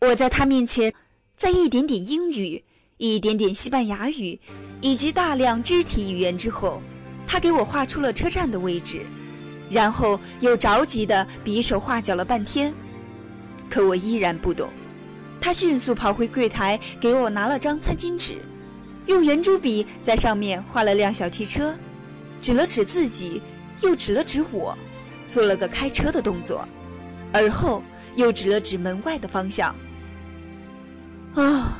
我在他面前，在一点点英语、一点点西班牙语以及大量肢体语言之后，他给我画出了车站的位置，然后又着急地比手画脚了半天，可我依然不懂。他迅速跑回柜台，给我拿了张餐巾纸，用圆珠笔在上面画了辆小汽车，指了指自己，又指了指我，做了个开车的动作，而后又指了指门外的方向。啊，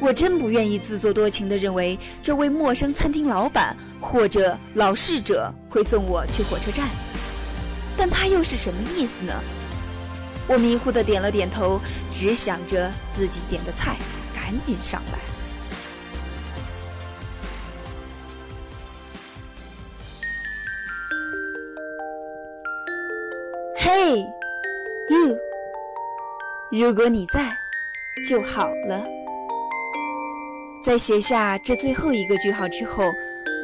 我真不愿意自作多情地认为这位陌生餐厅老板或者老侍者会送我去火车站，但他又是什么意思呢？我迷糊地点了点头，只想着自己点的菜赶紧上来。嘿，you，如果你在。就好了。在写下这最后一个句号之后，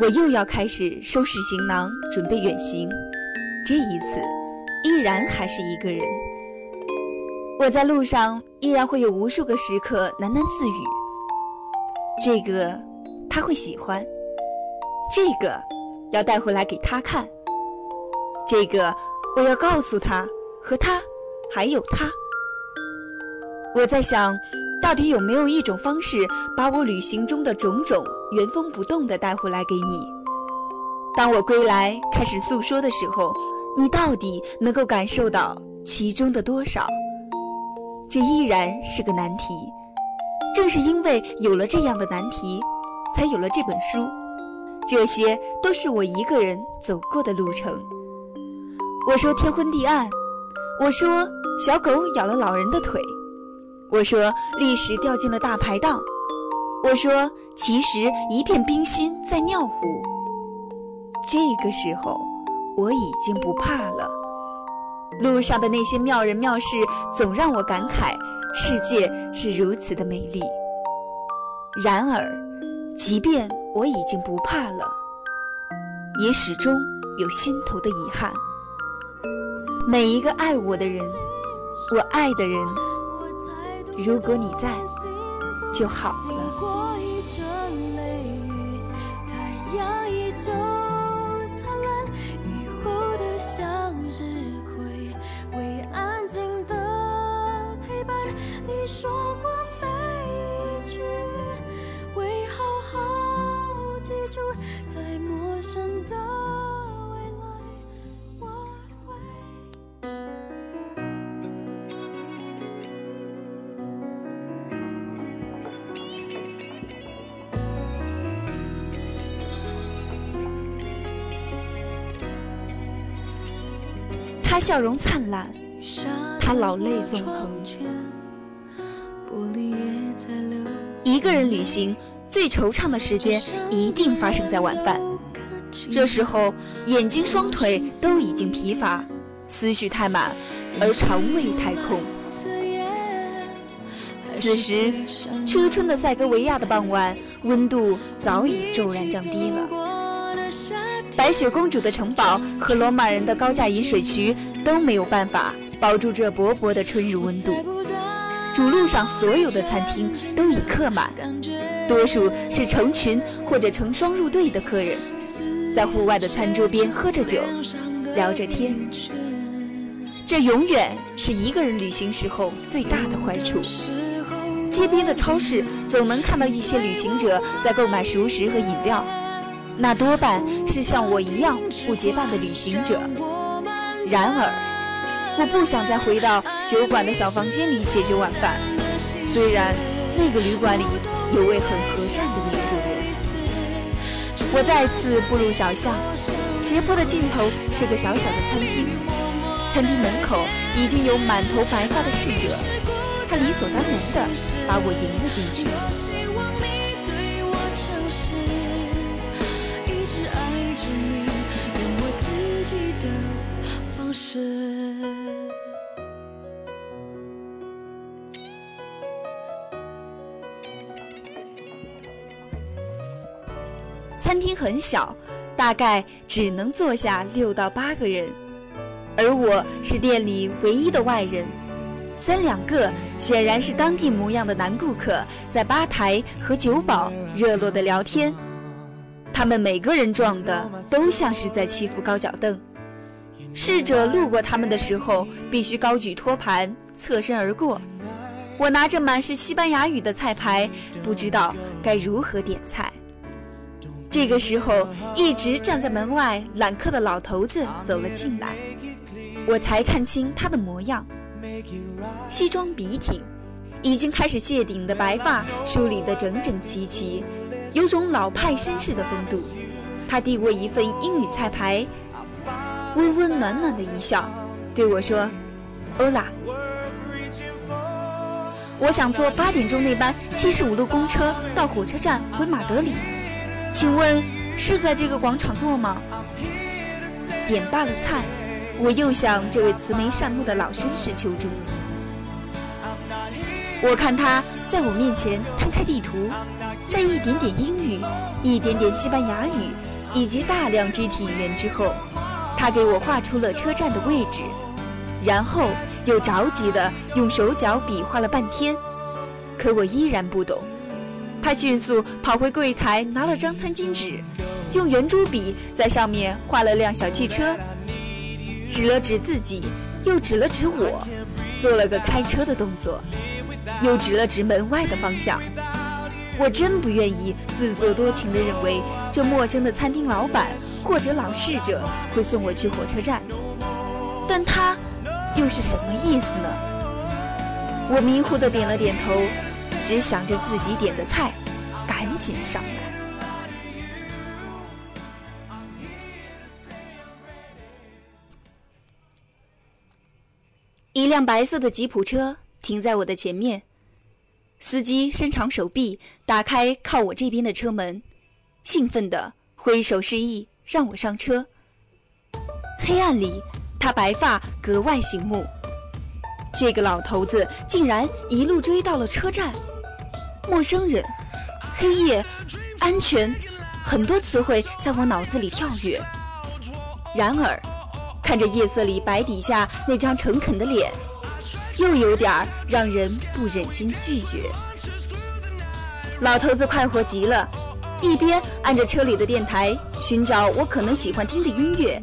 我又要开始收拾行囊，准备远行。这一次，依然还是一个人。我在路上依然会有无数个时刻喃喃自语：“这个他会喜欢，这个要带回来给他看，这个我要告诉他和他还有他。”我在想，到底有没有一种方式，把我旅行中的种种原封不动地带回来给你？当我归来开始诉说的时候，你到底能够感受到其中的多少？这依然是个难题。正是因为有了这样的难题，才有了这本书。这些都是我一个人走过的路程。我说天昏地暗，我说小狗咬了老人的腿。我说历史掉进了大排档。我说其实一片冰心在尿壶。这个时候我已经不怕了。路上的那些妙人妙事总让我感慨，世界是如此的美丽。然而，即便我已经不怕了，也始终有心头的遗憾。每一个爱我的人，我爱的人。如果你在就好了。笑容灿烂，他老泪纵横。一个人旅行最惆怅的时间，一定发生在晚饭。这时候，眼睛、双腿都已经疲乏，思绪太满，而肠胃太空。此时，初春的塞戈维亚的傍晚，温度早已骤然降低了。白雪公主的城堡和罗马人的高架引水渠都没有办法保住这薄薄的春日温度。主路上所有的餐厅都已客满，多数是成群或者成双入对的客人，在户外的餐桌边喝着酒，聊着天。这永远是一个人旅行时候最大的坏处。街边的超市总能看到一些旅行者在购买熟食和饮料。那多半是像我一样不结伴的旅行者。然而，我不想再回到酒馆的小房间里解决晚饭。虽然那个旅馆里有位很和善的女主人。我再次步入小巷，斜坡的尽头是个小小的餐厅。餐厅门口已经有满头白发的侍者，他理所当然地把我迎了进去。餐厅很小，大概只能坐下六到八个人，而我是店里唯一的外人。三两个显然是当地模样的男顾客在吧台和酒保热络的聊天，他们每个人撞的都像是在欺负高脚凳。侍者路过他们的时候，必须高举托盘，侧身而过。我拿着满是西班牙语的菜牌，不知道该如何点菜。这个时候，一直站在门外揽客的老头子走了进来，我才看清他的模样。西装笔挺，已经开始谢顶的白发梳理得整整齐齐，有种老派绅士的风度。他递过一份英语菜牌，温温暖暖的一笑，对我说：“欧拉，我想坐八点钟那班七十五路公车到火车站回马德里，请问是在这个广场坐吗？”点罢了菜。我又向这位慈眉善目的老绅士求助。我看他在我面前摊开地图，在一点点英语、一点点西班牙语以及大量肢体语言之后，他给我画出了车站的位置，然后又着急地用手脚比划了半天，可我依然不懂。他迅速跑回柜台拿了张餐巾纸，用圆珠笔在上面画了辆小汽车。指了指自己，又指了指我，做了个开车的动作，又指了指门外的方向。我真不愿意自作多情地认为这陌生的餐厅老板或者老侍者会送我去火车站，但他又是什么意思呢？我迷糊的点了点头，只想着自己点的菜，赶紧上来。一辆白色的吉普车停在我的前面，司机伸长手臂打开靠我这边的车门，兴奋地挥手示意让我上车。黑暗里，他白发格外醒目。这个老头子竟然一路追到了车站。陌生人、黑夜、安全，很多词汇在我脑子里跳跃。然而。看着夜色里白底下那张诚恳的脸，又有点让人不忍心拒绝。老头子快活极了，一边按着车里的电台寻找我可能喜欢听的音乐，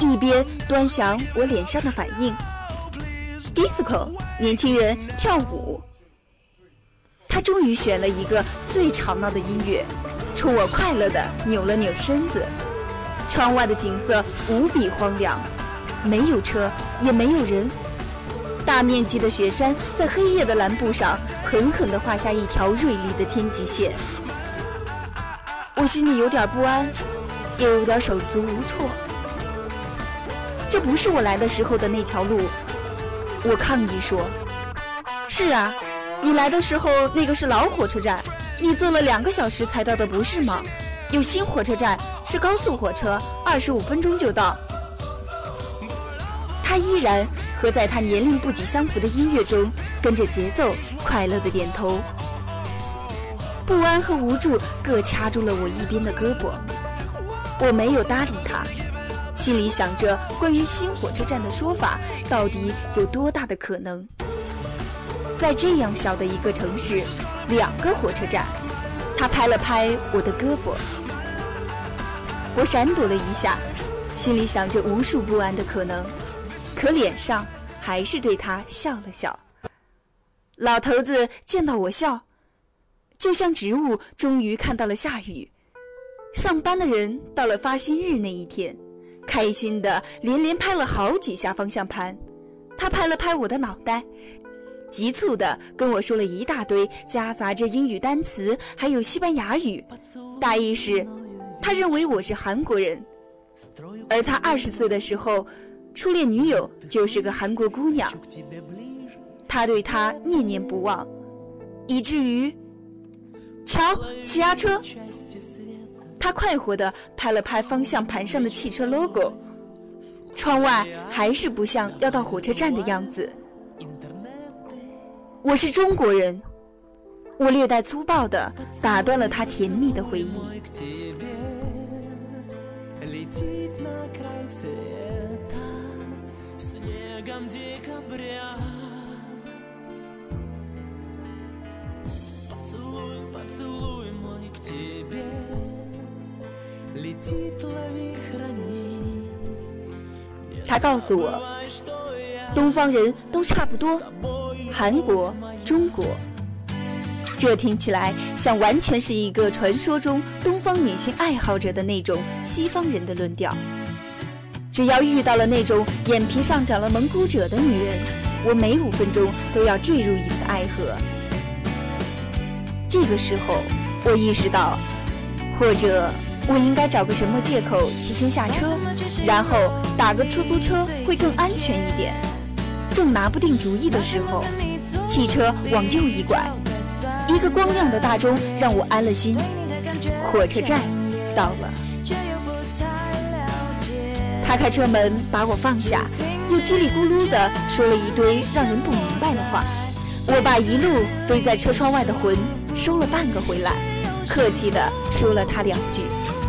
一边端详我脸上的反应。disco，年轻人跳舞。他终于选了一个最吵闹的音乐，冲我快乐地扭了扭身子。窗外的景色无比荒凉，没有车，也没有人。大面积的雪山在黑夜的蓝布上狠狠地画下一条锐利的天际线。我心里有点不安，又有点手足无措。这不是我来的时候的那条路。我抗议说：“是啊，你来的时候那个是老火车站，你坐了两个小时才到的，不是吗？”有新火车站，是高速火车，二十五分钟就到。他依然和在他年龄不几相符的音乐中跟着节奏，快乐的点头。不安和无助各掐住了我一边的胳膊，我没有搭理他，心里想着关于新火车站的说法到底有多大的可能。在这样小的一个城市，两个火车站。他拍了拍我的胳膊，我闪躲了一下，心里想着无数不安的可能，可脸上还是对他笑了笑。老头子见到我笑，就像植物终于看到了下雨。上班的人到了发薪日那一天，开心的连连拍了好几下方向盘。他拍了拍我的脑袋。急促的跟我说了一大堆夹杂着英语单词，还有西班牙语，大意是，他认为我是韩国人，而他二十岁的时候，初恋女友就是个韩国姑娘，他对她念念不忘，以至于，瞧，气压车，他快活地拍了拍方向盘上的汽车 logo，窗外还是不像要到火车站的样子。我是中国人，我略带粗暴地打断了他甜蜜的回忆。他告诉我，东方人都差不多，韩国、中国。这听起来像完全是一个传说中东方女性爱好者的那种西方人的论调。只要遇到了那种眼皮上长了蒙古褶的女人，我每五分钟都要坠入一次爱河。这个时候，我意识到，或者我应该找个什么借口提前下车，然后打个出租车会更安全一点。正拿不定主意的时候，汽车往右一拐。一个光亮的大钟让我安了心，火车站到了。他开车门把我放下，又叽里咕噜地说了一堆让人不明白的话。我把一路飞在车窗外的魂收了半个回来，客气地说了他两句，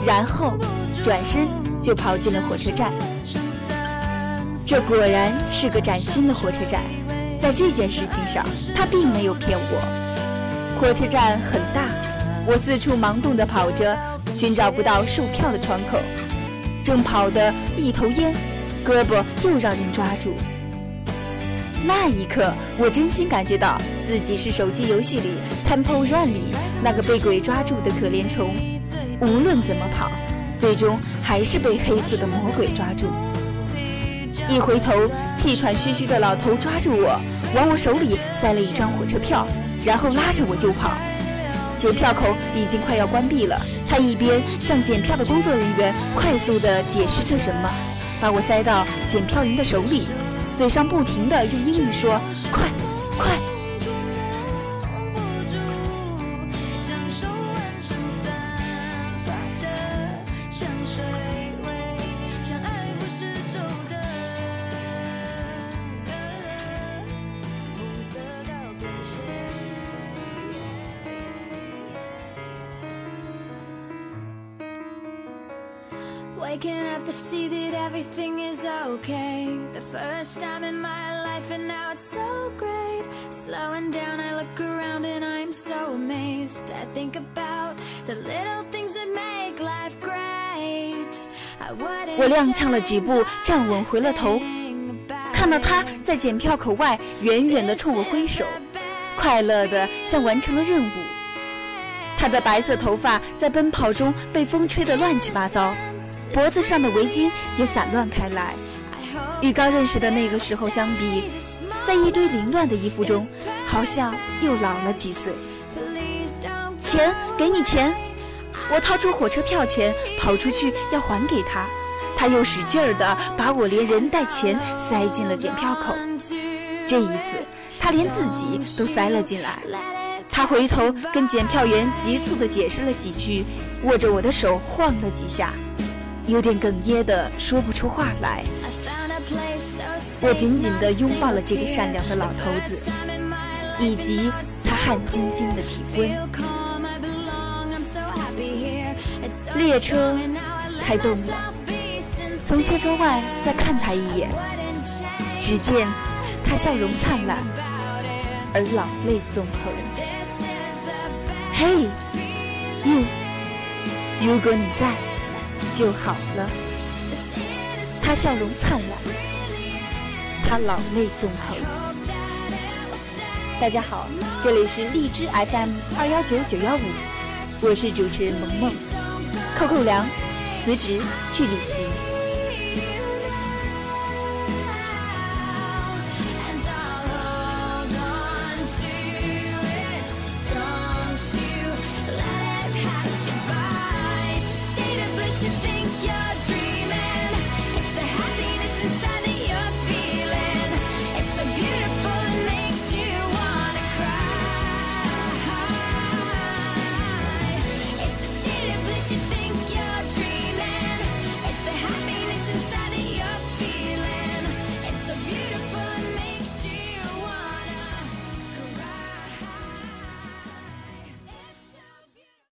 然后转身就跑进了火车站。这果然是个崭新的火车站，在这件事情上，他并没有骗我。火车站很大，我四处忙动地跑着，寻找不到售票的窗口，正跑得一头烟，胳膊又让人抓住。那一刻，我真心感觉到自己是手机游戏里《Temple Run》里那个被鬼抓住的可怜虫，无论怎么跑，最终还是被黑色的魔鬼抓住。一回头，气喘吁吁的老头抓住我，往我手里塞了一张火车票。然后拉着我就跑，检票口已经快要关闭了。他一边向检票的工作人员快速地解释着什么，把我塞到检票员的手里，嘴上不停地用英语说：“快，to see that everything is okay. The first time in my life, and now it's so great. Slowing down, I look around and I'm so amazed. I think about the little things that make life great. 我踉跄了几步，站稳，回了头，看到他在检票口外远远地冲我挥手，快乐的像完成了任务。他的白色头发在奔跑中被风吹得乱七八糟。脖子上的围巾也散乱开来，与刚认识的那个时候相比，在一堆凌乱的衣服中，好像又老了几岁。钱，给你钱！我掏出火车票钱，跑出去要还给他，他又使劲儿地把我连人带钱塞进了检票口。这一次，他连自己都塞了进来。他回头跟检票员急促地解释了几句，握着我的手晃了几下。有点哽咽的说不出话来，我紧紧地拥抱了这个善良的老头子，以及他汗津津的体温。列车开动了，从车窗外再看他一眼，只见他笑容灿烂，而老泪纵横。嘿，you，如果你在。就好了。他笑容灿烂，他老泪纵横。大家好，这里是荔枝 FM 二幺九九幺五，我是主持人萌萌。扣扣粮，辞职去旅行。should think